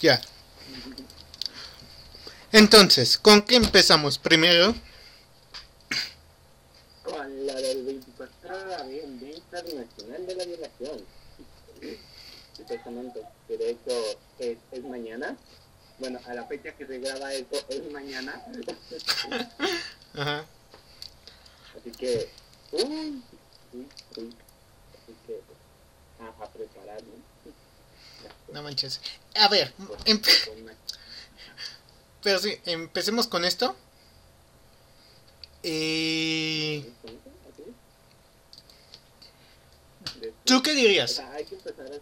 Ya. Entonces, ¿con qué empezamos primero? Con la del 24 de abril, Día Internacional de la Violación. Exactamente, que de hecho es, es mañana. Bueno, a la fecha que se graba esto es mañana. Ajá. Así que, uy, uy, uy. Así que, a, a prepararme. No manches. A ver, em- una- pero sí, empecemos con esto. Eh, ¿Tú qué O dirías? sea, hay que empezar así,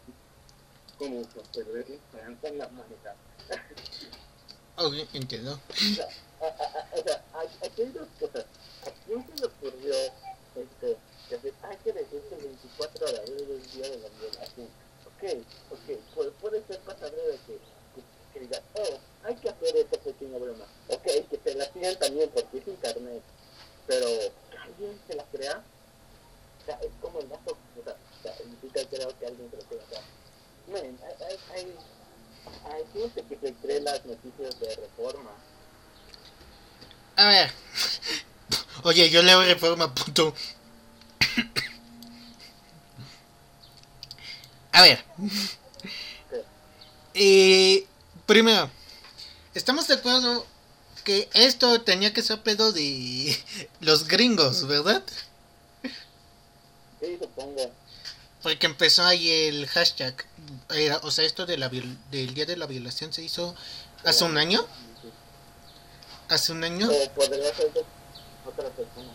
como para perder la esperanza en la humanidad. Ok, entiendo. O sea, a- a- a- o sea, hay- aquí hay dos cosas. ¿A quién se le ocurrió este, que hay que decir que el 24 de abril es el día de la violación? Ok, ok, puede, ser pasable de que, que, que digan, oh, hay que hacer esta pequeña broma. Ok, que se la sigan también porque es internet. Pero alguien se la crea, o sea, es como el gato, o sea, o sea, sí te creo que alguien se lo crea. O sea, miren, hay, hay, hay, gente que se cree las noticias de reforma. A ver. Oye, yo leo reforma, puto. A ver. Eh, primero, estamos de acuerdo que esto tenía que ser pedo de los gringos, ¿verdad? Sí, supongo. Porque empezó ahí el hashtag. Era- o sea, esto de la viol- del día de la violación se hizo hace un año. Hace un año. O podría ser de otra persona.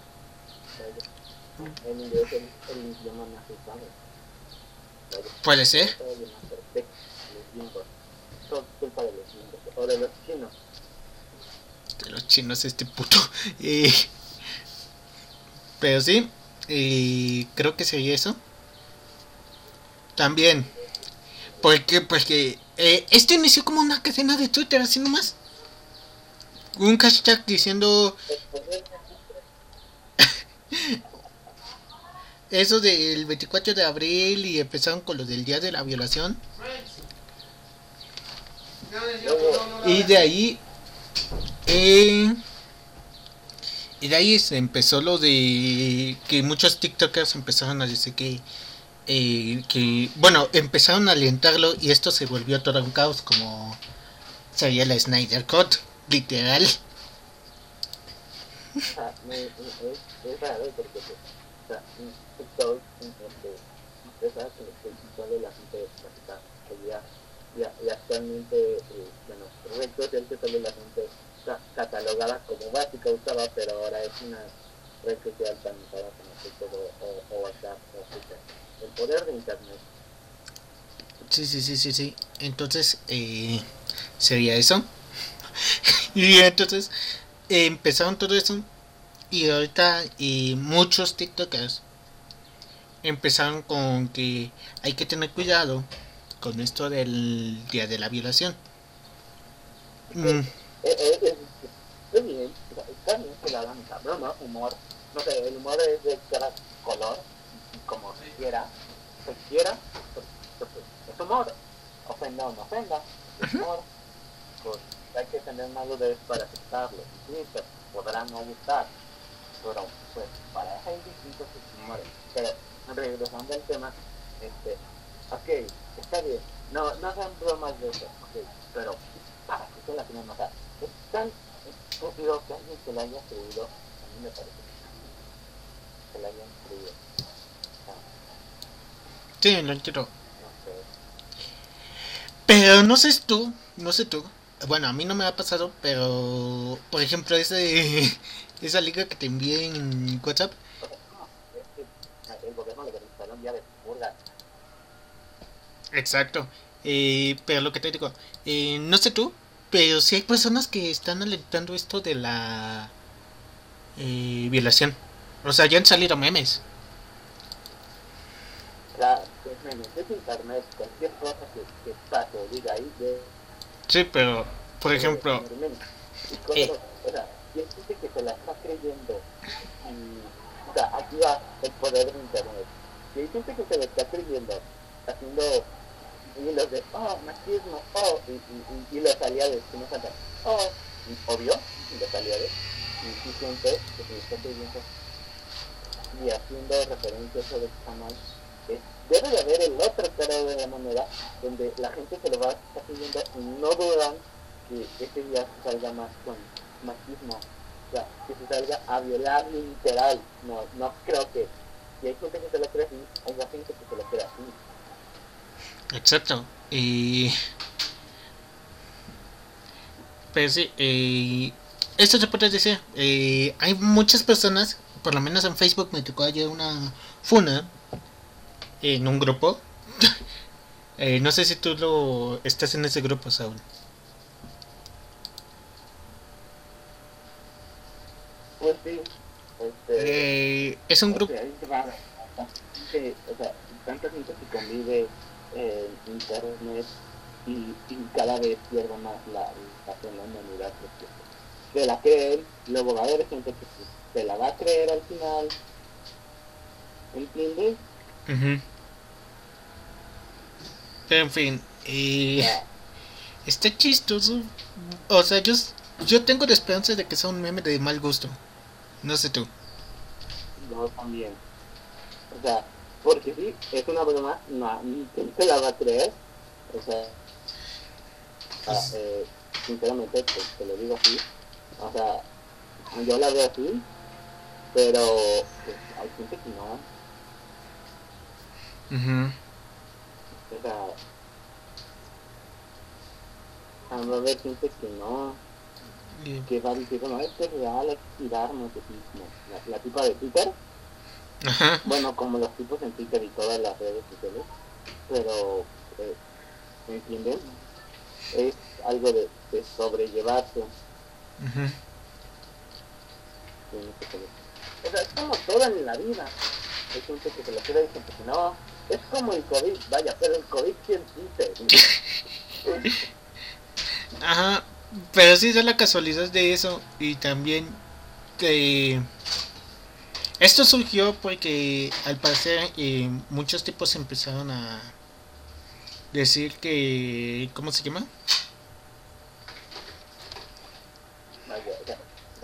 En inglés el, el idioma más usado. Vaya, Puede ser. Todo culpa de los. O de los chinos. de los chinos este puto. Eh, pero sí, eh, creo que sería eso. También, porque porque eh, esto inició como una cadena de Twitter, así nomás. Un hashtag diciendo eso del 24 de abril y empezaron con lo del día de la violación. Y de ahí. eh, y de ahí se empezó lo de que muchos TikTokers empezaron a decir que. eh, que bueno, empezaron a alentarlo y esto se volvió todo un caos, como sería la Snyder Cut, literal. me- me- es, es raro porque pues, o sea, TikTok este, empieza que que sale la gente ya, ya, ya actualmente eh, bueno red social que sale la gente ca- catalogada como básica usaba pero ahora es una red social tan usada como TikTok o, o, WhatsApp o Twitter el poder de internet Sí, sí, sí, sí, sí. Entonces, eh, sería eso. y entonces, empezaron todo eso. Y ahorita, y muchos TikTokers empezaron con que hay que tener cuidado con esto del día de la violación. Es, bien, está bien que la hagan broma, humor, no sé, el humor es de cada color, como se quiera, se quiera, pues, es humor, ofenda o no ofenda, es humor, pues hay que tener madurez para aceptarlo, sí, te podrán no gustar, pero pues para eso hay distintos humores, pero regresando al tema, este, ok, está bien, no, no hagan bromas de eso, pero se la o sea, es tan estúpido que alguien se la haya creído, a mí me parece que se la hayan creído, sí, lo entiendo. no sé, Pero no sé tú, no sé tú. Bueno, a mí no me ha pasado, pero por ejemplo, ese, esa liga que te envié en WhatsApp, que el gobierno le un día de purga, Exacto. Eh, pero lo que te digo, eh, no sé tú, pero sí hay personas que están alentando esto de la eh, violación. O sea, ya han salido memes. la, es memes, es internet, cualquier cosa que, que pase diga ahí, de, Sí, pero, por ejemplo, eh. o sea, y hay gente que se la está creyendo, y, o sea, aquí va el poder de internet, y hay gente que se lo está creyendo, haciendo y los de, oh, machismo, oh, y, y, y, y los aliados, que no saltan, oh, y, obvio, y los aliados, y siempre pidiendo y haciendo referencia mal, es, debe de haber el otro cara de la moneda, donde la gente se lo va a estar pidiendo y no dudan que ese día salga más con machismo, o sea, que se salga a violar literal, no, no creo que, si hay gente que se lo cree así, hay gente que se lo cree así. Exacto. Y. Pero sí, eh, esto se puede decir. Eh, hay muchas personas, por lo menos en Facebook me tocó ayer una funa en un grupo. eh, no sé si tú lo estás en ese grupo, Saúl. Pues sí, este, Eh, es un grupo. sea, es raro, que, o sea, tanta gente que convive en internet y, y cada vez pierde más la, fe en la humanidad porque se la creen, luego va a haber gente que se- la va a creer al final, ¿entiendes? Pero en fin, eh, sea, está chistoso. O sea, yo, yo tengo la esperanza de que sea un meme de mal gusto. No sé tú. yo también. O sea, porque sí, es una broma, no, ¿quién se la va a creer? O sea, ah, eh, sinceramente, te, te lo digo así. O sea, yo la veo así, pero pues, hay gente que no. Ujú. O sea, a haber gente que no, que va decir, no, esto es real, cuidarnos de mismo. La, la tipa de Twitter, Ajá. bueno, como los tipos en Twitter y todas las redes sociales, pero, eh, ¿me entienden? Es algo de, de sobrellevarse. O sea, es como todo en la vida. Hay gente que se lo y gente que no. Es como el COVID, vaya, pero el COVID quién dice. Ajá. Pero sí da la casualidad de eso. Y también que esto surgió porque al parecer eh, muchos tipos empezaron a decir que ¿cómo se llama?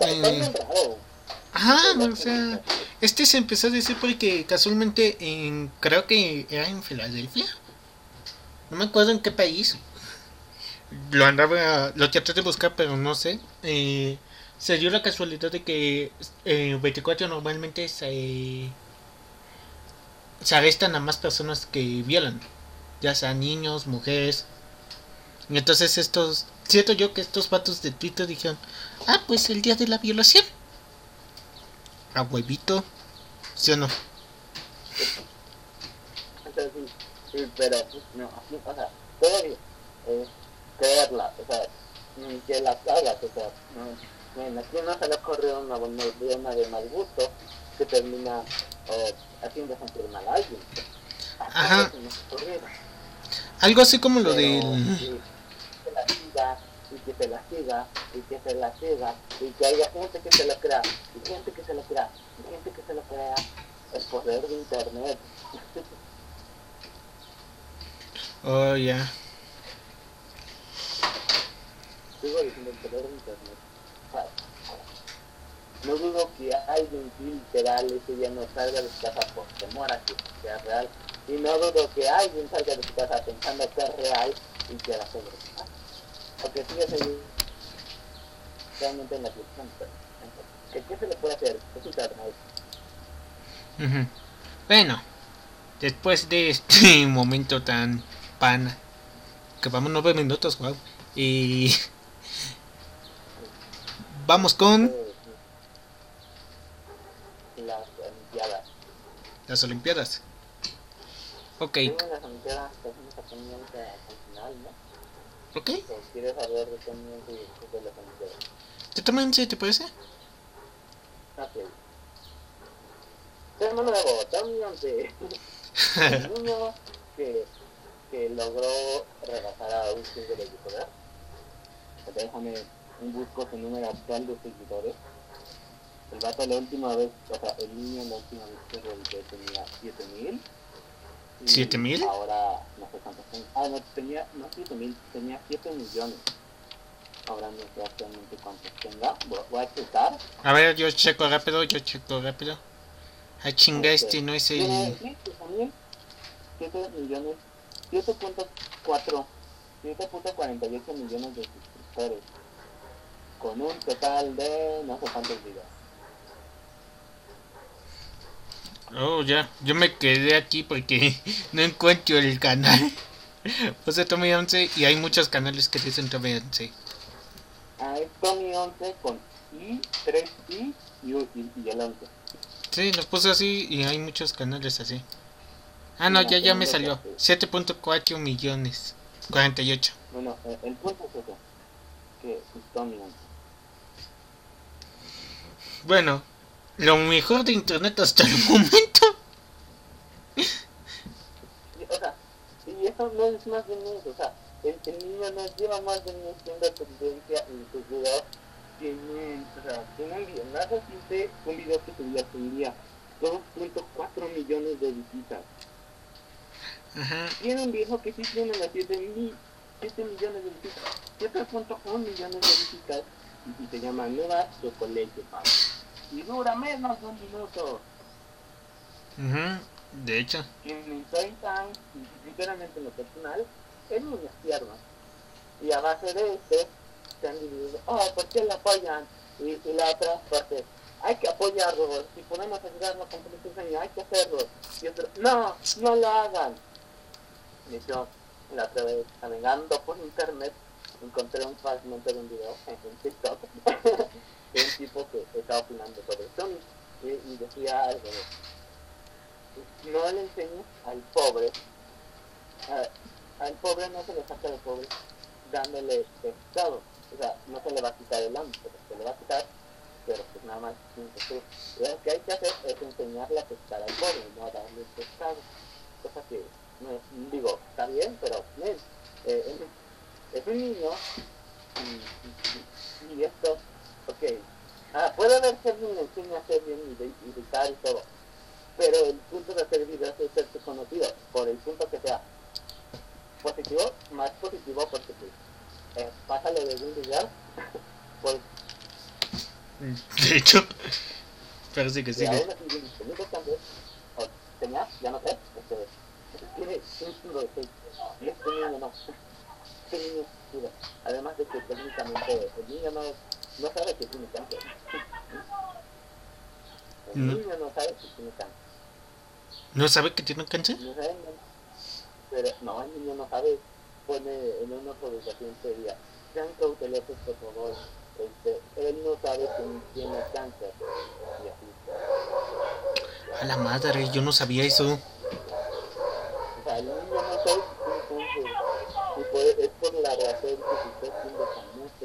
Eh. Ajá, o sea, este se empezó a decir porque casualmente en creo que era en Filadelfia. No me acuerdo en qué país. Lo andaba, lo traté de buscar, pero no sé. Eh, se dio la casualidad de que eh, 24 normalmente se, arrestan a más personas que violan, ya sean niños, mujeres. Y entonces estos, siento yo que estos vatos de Twitter dijeron, ah, pues el día de la violación. A huevito, ¿sí o no? Sí, pero, no, o sea, bien. Es creerla, o sea, que las hagas, o sea, no, bueno, aquí no se le ocurrió una una de mal gusto que termina eh, haciendo sentir mal a alguien. Ajá. Algo así como lo sí, que la siga, y que se la siga, y que se la siga, y que haya gente que se lo crea, y gente que se lo crea, y gente que se lo crea, el poder de internet. Oh, ya. Sigo diciendo el poder de internet. No dudo que alguien literal ese día no salga de su casa por temor a que sea real. Y no dudo que alguien salga de su casa pensando que es real y quiera sobrepasar. Porque sigue siendo realmente en la cuestión. ¿Qué, ¿Qué se le puede hacer? Es internet. Ujú. Bueno, después de este momento tan pan, que vamos nueve minutos, wow. Y vamos con Las Olimpiadas. las Olimpiadas. Ok, Tengo las Olimpiadas, tenemos a pendiente al final, ¿no? ok. ¿O quieres hablar de pendiente y después de las Olimpiadas? ¿Te toman si te parece? Ok. Hermano de Bogotá, un niño que, que logró rebasar a un chingo de seguidores. Déjame busco su número actual de seguidores. El vato la última vez, o sea, el niño la última vez que revisé tenía 7000. y ¿Siete mil? Ahora no sé cuántos. Ah, no, tenía, no 7 mil, tenía 7 millones. Ahora no sé actualmente cuántos tenga. Voy, a checar. A ver, yo checo rápido, yo checo rápido. Ah, chinga, Ok. este no es el... sí, también 7 millones, 7.4, 7.48 millones de suscriptores. Con un total de no sé cuántos videos. Oh, ya, yo me quedé aquí porque no encuentro el canal. Puse Tommy 11 y hay muchos canales que dicen Tommy 11. Ah, es Tommy 11 con I, 3I y, u- y, y el 11. Sí, lo puse así y hay muchos canales así. Ah, no, ya, ya me salió. 7.4 millones. 48. Bueno, eh, el punto es ese. Que es Tommy 11. Bueno, lo mejor de internet hasta el momento. O sea, y eso no es más de niños, o sea, el, el niño no lleva más de mes siendo tendencia en sus videos. Tiene, o sea, tiene un video, más reciente, un video que subía hace un día, 2.4 millones de visitas. Ajá. Tiene un video que sí tiene las 7, mil, 7 millones de visitas, 7.1 millones de visitas, y, se llama Nueva Chocolate Pau. Y dura menos de un minuto. Ujú, De hecho. en 30 años, sinceramente en lo personal, es muy tierno. Y a base de este, se han dividido, oh, ¿por qué lo apoyan? Y, y la otra parte, hay que apoyarlo, si podemos ayudarlo con su sueño, hay que hacerlo. Y otro, no, no lo hagan. Y yo, la otra vez, navegando por internet, encontré un fragmento de un video en, en TikTok de un tipo que estaba opinando sobre Sony y, y decía algo no le enseñes al pobre, al pobre no se le saca de pobre dándole pescado, o sea, no se le va a quitar el hambre, se le va a quitar, pero pues nada más Lo que hay que hacer es enseñarle a pescar al pobre, no a darle pescado, cosa que, digo, está bien, pero eh, es, es un niño y esto, ok, ah, puede haber alguien le enseña a hacer bien y, editar y todo, pero el punto de hacer videos es ser conocido, por el punto que sea. Positivo, más positivo porque pues, eh, pásale de un video, pues De hecho. Parece que sí. o tenía, ya no sé, este, tiene un kilo de hate, y este niño no, este niño es además de que técnicamente el niño no, no sabe que tiene cáncer. El niño no sabe que tiene cáncer. ¿No sabe que tiene cáncer? No sabe, no. Pero no, el niño no sabe, pone en una publicación seria, sean cautelosos por favor, este, él no sabe que tiene cáncer. Y así. A la madre, yo no sabía eso. O sea, el niño no sabe que tiene cáncer. Y por, es por la razón que se está haciendo famoso.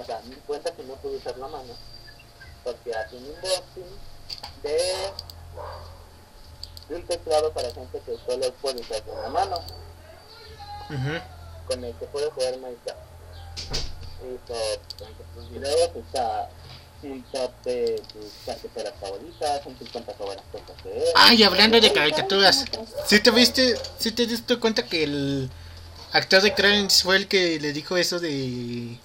o sea, cuenta que no puede usar la mano, porque hace un unboxing de de un teclado para gente que solo puede usar con la mano, Ujú. con el que puede jugar Minecraft. Entre sus videos, está un top de sus caricaturas favoritas, un 50 sobre las cosas de él. Ay, hablando de caricaturas. ¿Sí te viste? ¿Sí te diste cuenta que el actor de Clarence fue el que le dijo eso de...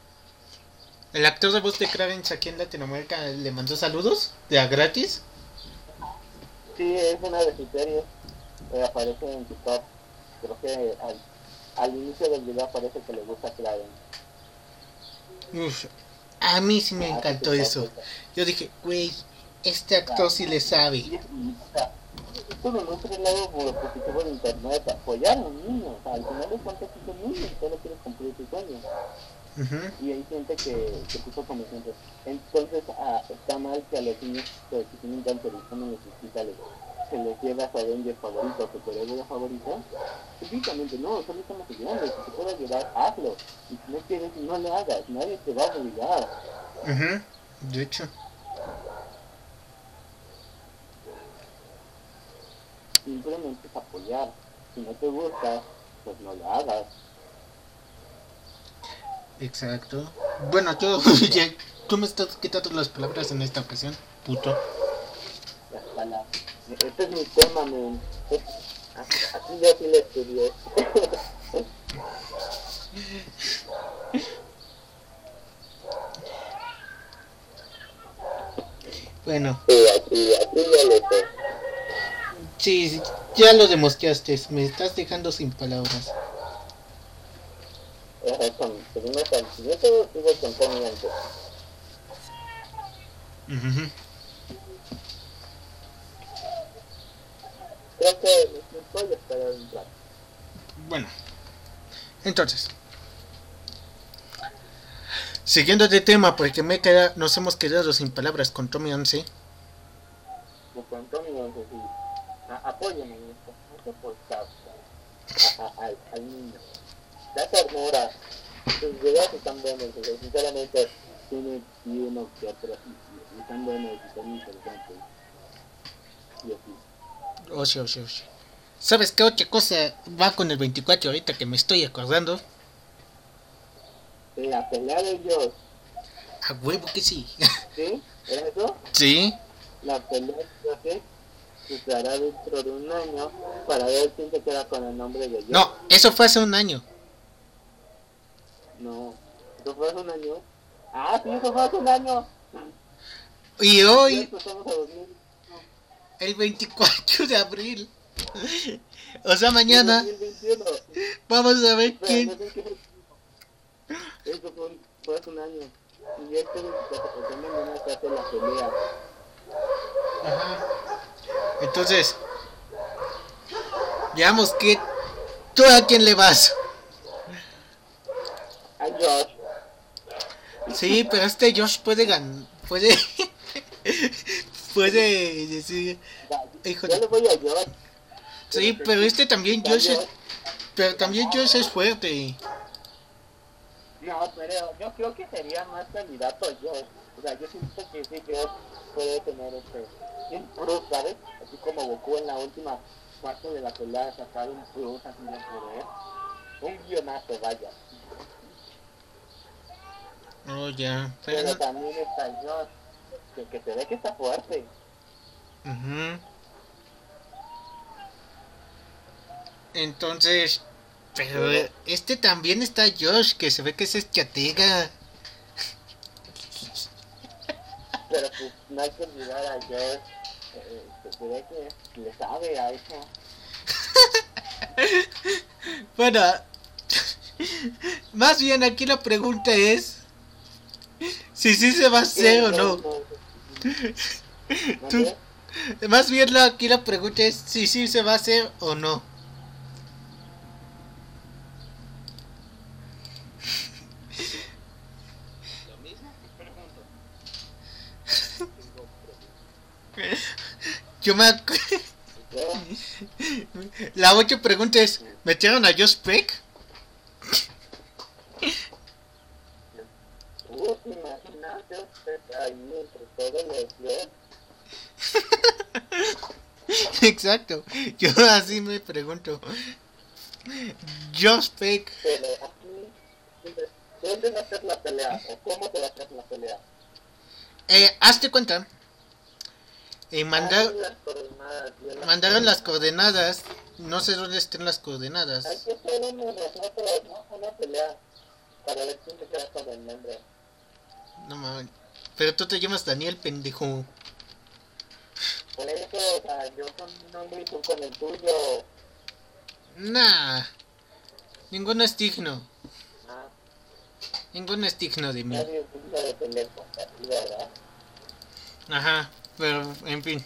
El actor de voz de Clarence aquí en Latinoamérica le mandó saludos de a gratis? Sí, es una de sus series, eh, aparece en top. Creo que al, al inicio del video aparece que le gusta Clarence. Uf, a mí sí me Ah, encantó eso. Yo dije, güey, este actor sí le sabe. es- y, o sea, esto demuestra el lado positivo de internet, apoyar a un niño, o sea, al final de cuentas es un niño y solo quiere cumplir su y hay gente que, que puso como ejemplo. Entonces ah, está mal que a los niños pues, que tienen cáncer y están en los hospitales se les lleva a su Avenger favorito, a su superhéroe favorito. Físicamente no, solo estamos ayudando. Si te puedes ayudar, hazlo. Y si no quieres, no lo hagas. Nadie te va a obligar. Ujú. De hecho. Simplemente es apoyar. Si no te gusta, pues no lo hagas. Exacto. Bueno, tú me estás quitando las palabras en esta ocasión, puto. Palabras. Este es mi tema, men. Así yo sí le estudié. Bueno, Sí, aquí, aquí ya lo sé. sí, sí, ya lo demostraste, me estás dejando sin palabras. Ajá, con, siguiente, sigo con Tony antes. Ujú. Creo que me puedo esperar un rato. Bueno, entonces, siguiendo de tema, porque me queda, nos hemos quedado sin palabras con Tommy 11. Pues con Tony antes, sí. A- Apóyame en esto. No sé por. A- a- al, al niño. Da ternura. Sus videos están buenos, o sea, sinceramente tiene uno que otro. y- Están buenos y están interesantes. Y así. Oye, oye, oye. ¿Sabes qué otra cosa va con el 24 ahorita que me estoy acordando? La pelea de ellos, A huevo que sí. ¿sí? ¿Era eso? sí, La pelea de ¿sí? se hará dentro de un año para ver quién se queda con el nombre de ellos. no, eso fue hace un año. No. ¿Eso fue hace un año? Ah, sí, eso fue hace un año. Y hoy, Cierto, estamos a 2000. el 24 de abril. O sea, mañana 2021. vamos a ver quién. Eso fue, fue hace un año. Y este 24 también viene a hacer la pelea. Ajá. Entonces, veamos que tú a quién le vas. Josh. Sí, pero este Josh puede ganar, puede, puede decir, hijo Yo de, le voy a Josh. sí, pero este también Josh, es, pero también Josh es fuerte. No, pero yo creo que sería más candidato a Josh. O sea, yo siento que sí, Josh puede tener este un plus, ¿sabes? Así como Goku en la última parte de la pelea sacar un plus así de poder. Un guionazo, vaya. Oh, ya, Pero pero, también está Josh, que, que se ve que está fuerte. ujú. entonces, pero este también está Josh, que se ve que es estratega. Pero pues no hay que olvidar a Josh. Eh, se ve que le sabe a eso. Bueno, más bien aquí la pregunta es si sí se va a hacer o no. Más bien la- aquí la pregunta es si sí se va a hacer o no. Lo mismo que pregunto. Yo me La otra pregunta es, ¿metieron a Josh Peck? ¿tú ahí entre todos los dos? Exacto, yo así me pregunto. Josh Peck, Pero aquí, ¿dónde va a ser la pelea? ¿O cómo se va a hacer la pelea? eh, hazte cuenta. Eh, manda- Hay las las- mandaron las coordenadas, no sé dónde estén las Hay coordenadas. que hacer una, ¿no? una pelea para ver quién se queda con el nombre. No mames. Pero tú te llamas Daniel, pendejo. Por eso, o sea, yo con mi nombre y tú con el tuyo. Nah, ninguno es digno. Ah, Ninguno es digno de mí. Ajá, pero en fin.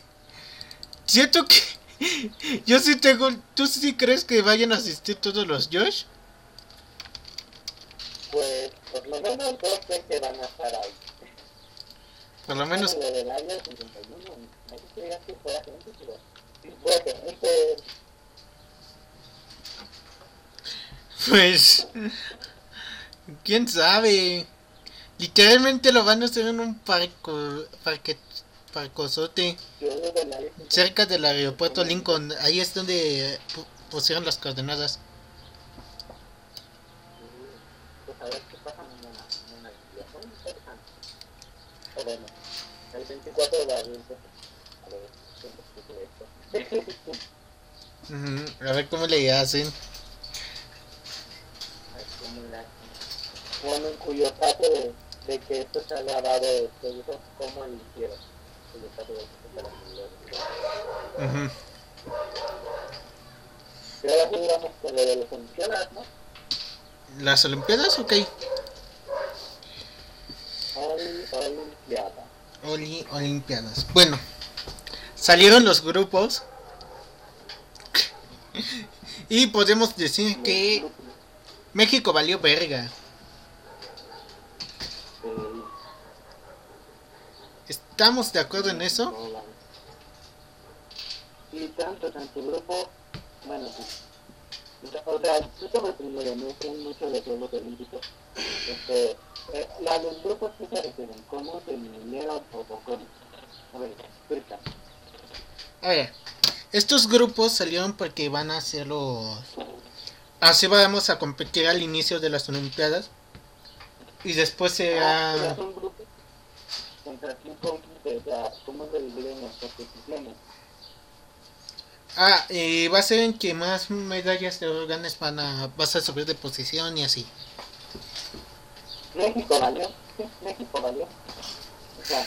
Siento que yo sí tengo. ¿Tú sí crees que vayan a asistir todos los Josh? Pues Por lo menos dos que van a estar ahí. Por lo menos, Lo del área 51, no sé si digas que fuera gente, pero sí puede que gente pues, quién sabe. Literalmente lo van a hacer en un parco, parque, 51. cerca del aeropuerto Lincoln. Ahí es donde pu- pusieron las coordenadas. Bueno, el 24 de abril, esto. Ujú, A ver cómo le hacen. A ver cómo la- Bueno, en cuyo caso de, de que esto se ha grabado, se hizo cómo lo hicieron. Que grabó. Ujú. Y ahora sí vamos con lo de las Olimpiadas, ¿no? ¿Las Olimpiadas? Ok. Oli- Olimpiada. Oli, Olimpiadas. Bueno, salieron los grupos. Y podemos decir que México valió verga. ¿Estamos de acuerdo en eso? Y tanto, tanto grupo, bueno. O sea, yo sobre primero, no sé mucho de Juegos Olímpicos. Este, eh, la los grupos que se ¿cómo se o cómo? A ver, explica. A ver, estos grupos salieron porque van a hacer los... Así vamos a competir al inicio de las Olimpiadas. Y después Ah, pero son grupos contra quién compite, o sea, ¿cómo se dividen las competiciones? Ah, y va a ser en que más medallas de órganos van a... Vas a subir de posición y así. México valió, México valió. O sea,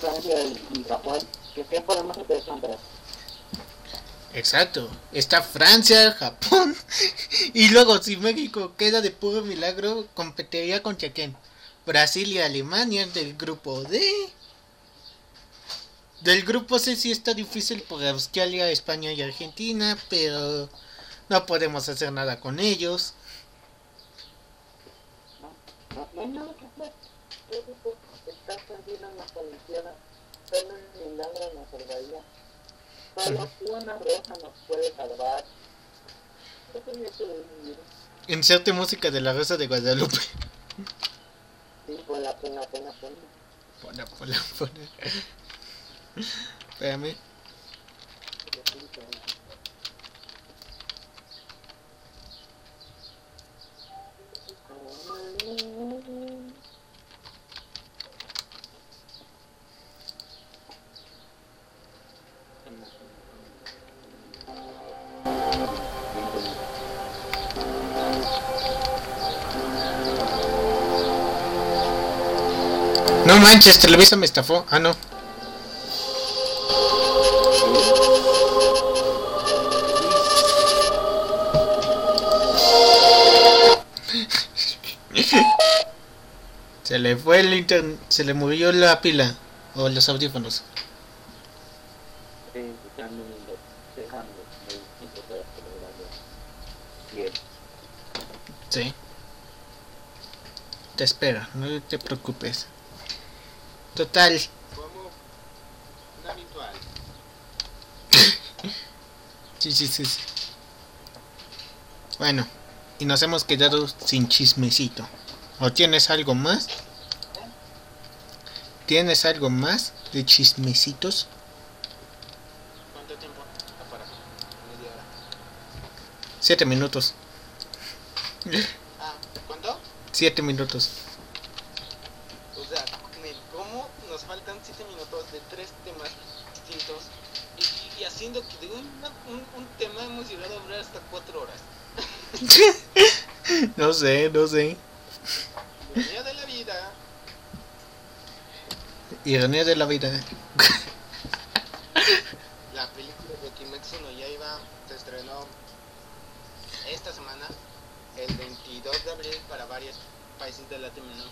Francia y Japón, ¿qué, qué podemos hacer contra? Exacto. Está Francia, Japón. Y luego, si México queda de puro milagro, competiría contra quién? Brasil y Alemania del grupo D. Del grupo C sí está difícil por Australia, España y Argentina, pero no podemos hacer nada con ellos. Inserte música de la Rosa de Guadalupe. Sí, ponla, ponla, ponla, ponla. Ponla, ponla, ponla. Espérame. Manches, Televisa me estafó. Ah, no. Se le fue el internet, se le murió la pila o los audífonos. Sí. Te espero, no te preocupes. Total, como un habitual. Sí, sí, sí. sí. Bueno, y nos hemos quedado sin chismecito. ¿O tienes algo más? ¿Tienes algo más de chismecitos? ¿Cuánto tiempo? Para media hora. Siete minutos. Ah, ¿cuánto? Siete minutos. O sea, Nel, ¿cómo nos faltan 7 minutos de tres temas distintos? Y, y haciendo que de un, un, un tema hemos llegado a hablar hasta 4 horas. No sé, no sé. Ironía de la vida. Ironía de la vida. La película de Kimetsu no Yaiba se estrenó esta semana, el 22 de abril, para varios países de Latinoamérica.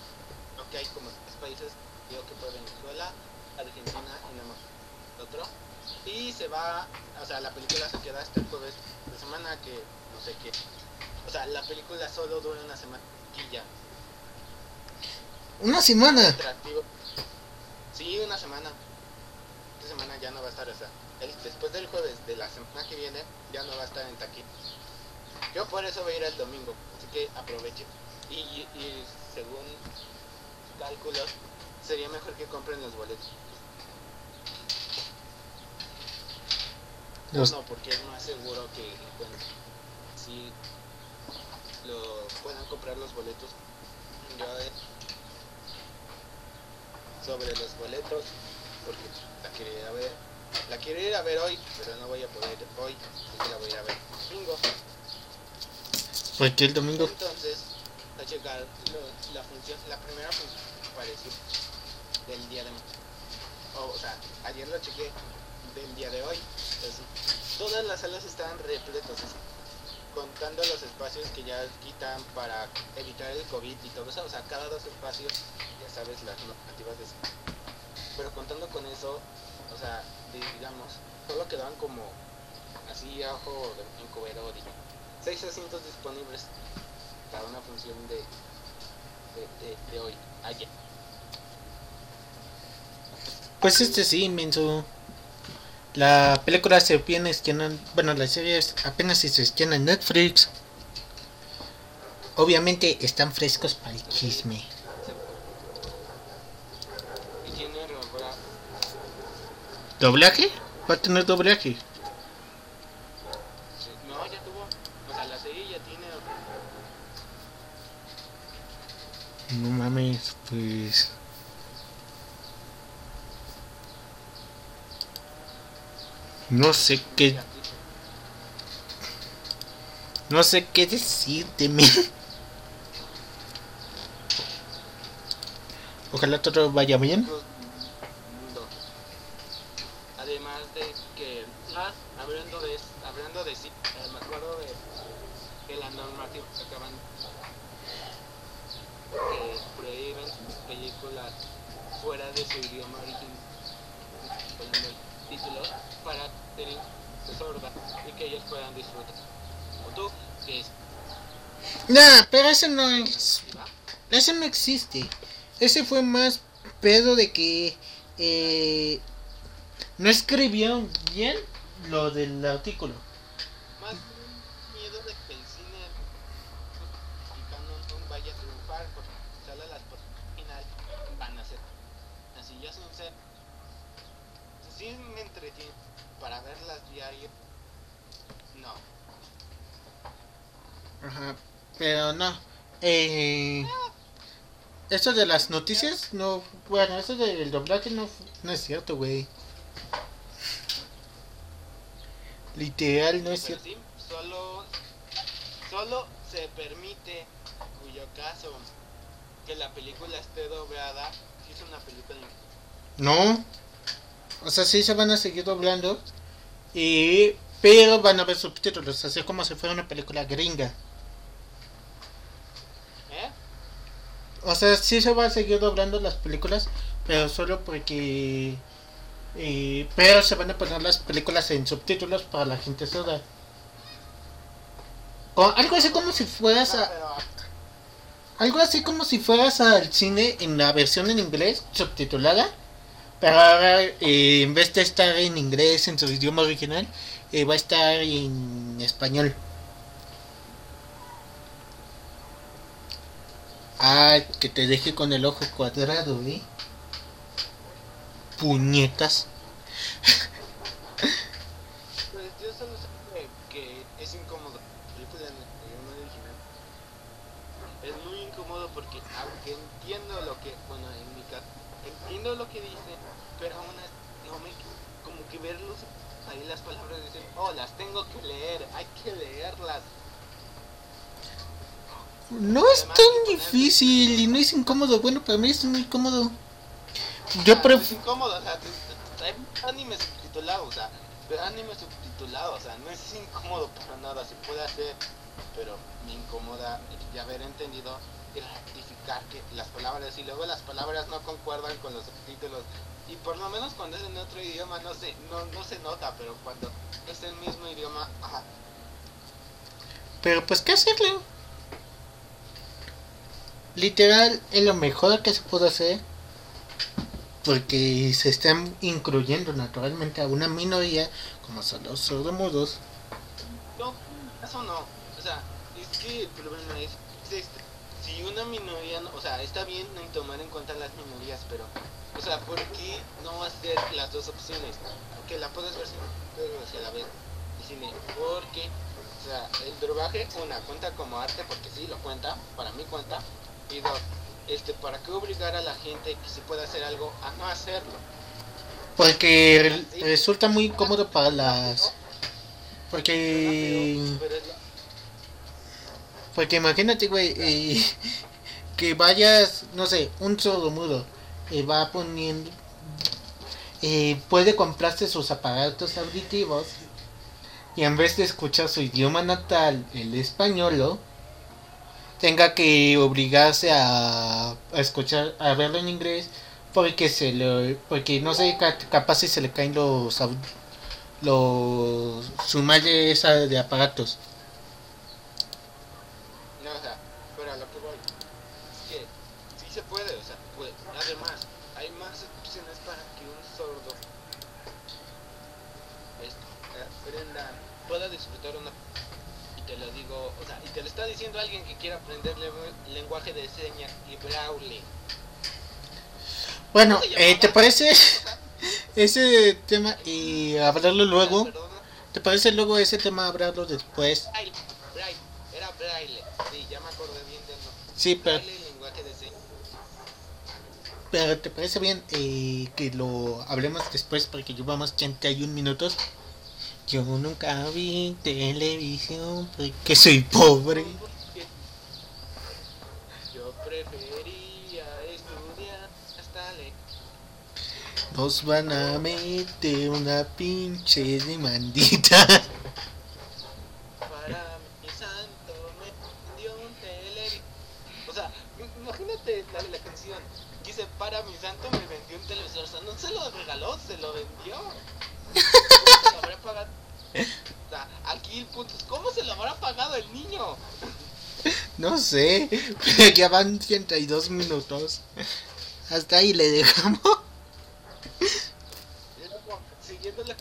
Ok, como tres países, digo que fue Venezuela, Argentina y nada más otro. Y se va, o sea, la película se queda hasta el jueves de semana, que no sé qué. O sea, la película solo dura una semana y ya. Una semana. Sí, una semana. Esta semana ya no va a estar, o sea, el- después del jueves de la semana que viene ya no va a estar en taquilla. Yo por eso voy a ir el domingo, así que aprovechen. Y, y- según cálculos, sería mejor que compren los boletos. Los- No, porque es más seguro que si lo puedan comprar los boletos. Yo eh, sobre los boletos, porque la quiero ir a ver. La quiero ir a ver hoy, pero no voy a poder hoy, así la voy a ir a ver el domingo. Porque el domingo. Entonces, a checar lo- la función, la primera función que apareció del día de o, o sea, ayer lo chequé del día de hoy. Entonces, todas las salas estaban repletas, así, contando los espacios que ya quitan para evitar el COVID y todo eso. O sea, cada dos espacios, ya sabes las normativas de Pero contando con eso, o sea, digamos, solo quedaban como así a ojo de encubero, digo, seis asientos disponibles para una función de, de, hoy, ayer. Pues este sí, inmenso. La película se viene estrenando. Bueno, la serie es- apenas si se estrena en Netflix. Obviamente están frescos para el chisme. Y tiene ¿Doblaje? Va a tener doblaje. No, ya tuvo. O sea, la serie ya tiene. No mames, pues. No sé qué. No sé qué decirte, men. Ojalá todo vaya bien. otro mundo. Además de que, ah, hablando de, hablando de sí, eh, me acuerdo de que la normativa que acaban que prohíben películas fuera de su idioma original, poniendo el título para tener sorda y que ellos puedan disfrutar. O tú, que es, Nah, pero ese no es. ¿va? Ese no existe. Ese fue más pedo de que eh, no escribieron bien lo del artículo. Más miedo de que el cine mexicano no vaya a triunfar porque solo las por final van a ser así yo sin ser sí me entretiene para verlas diario no Ajá, pero no. Eh, eso de las noticias, no. Bueno, eso del doblaje no, no es cierto, güey. Literal, no es pero cierto. sí solo solo se permite cuyo caso que la película esté doblada si es una película No. O sea, sí se van a seguir doblando. Y, pero van a haber subtítulos, así como si fuera una película gringa. ¿eh? O sea, sí se va a seguir doblando las películas, pero solo porque... eh, pero se van a poner las películas en subtítulos para la gente sorda. Algo así como si fueras a... Algo así como si fueras al cine en la versión en inglés subtitulada. Pero ahora, eh, en vez de estar en inglés en su idioma original, eh, va a estar en español. Ah, que te deje con el ojo cuadrado, ¿eh? Puñetas. No es tan difícil y no es incómodo. Bueno, para mí es muy incómodo. Yo Ah, Es prefiero... incómodo, o sea, hay anime subtitulado, o sea, pero anime subtitulado, o sea, no es incómodo para nada, se puede hacer, pero me incomoda ya haber entendido y rectificar que las palabras y luego las palabras no concuerdan con los subtítulos y por lo menos cuando es en otro idioma no se no, no se nota, pero cuando es el mismo idioma, ajá, Pero pues, ¿qué hacerle? Literal es lo mejor que se puede hacer porque se están incluyendo naturalmente a una minoría como son los sordomudos No, eso no. O sea, es que el problema es, es este. Si una minoría, no- o sea, está bien en tomar en cuenta las minorías, pero, o sea, ¿por qué no hacer las dos opciones? Que la puedes ver sin pero la vez el cine. Porque, o sea, el drogaje, una, cuenta como arte, porque sí, lo cuenta, para mí cuenta. Este, ¿para qué obligar a la gente que si puede hacer algo a no hacerlo? porque re- resulta muy cómodo para las porque Porque imagínate, güey, eh, que vayas, no sé, un sordomudo, y va poniendo, eh, puede comprarse sus aparatos auditivos y en vez de escuchar su idioma natal, el español, tenga que obligarse a, escuchar, a verlo en inglés, porque se lo, porque no sé, ca- capaz si se le caen los, los, su malla esa de aparatos. No, o sea, pero a lo que voy es que sí se puede, o sea, pues, además, hay más opciones para que un sordo es- aprenda, pueda disfrutar una y te lo digo, o sea, y te lo está diciendo alguien que quiere aprender le- lenguaje de señas y braille. Bueno, ¿Cómo se eh, ¿te parece ese tema y hablarlo luego? ¿Te parece luego ese tema hablarlo después? braille, braille, era braille, sí, ya me acordé bien del nombre. Sí, pero, Braille, lenguaje de señas. pero ¿te parece bien eh, que lo hablemos después porque llevamos 31 minutos? Yo nunca vi televisión porque soy pobre. Preferiría estudiar hasta le Nos van a meter una pinche demandita. para mi santo me dio un televisor. O sea, im- imagínate la, la canción. Dice, para mi santo me vendió un televisor. O sea, no se lo regaló, se lo vendió. ¿Cómo se lo habrá pagado? O sea, aquí el punto es, ¿cómo se lo habrá pagado el niño? No sé, pero ya van 32 minutos. Hasta ahí le dejamos. Siguiendo la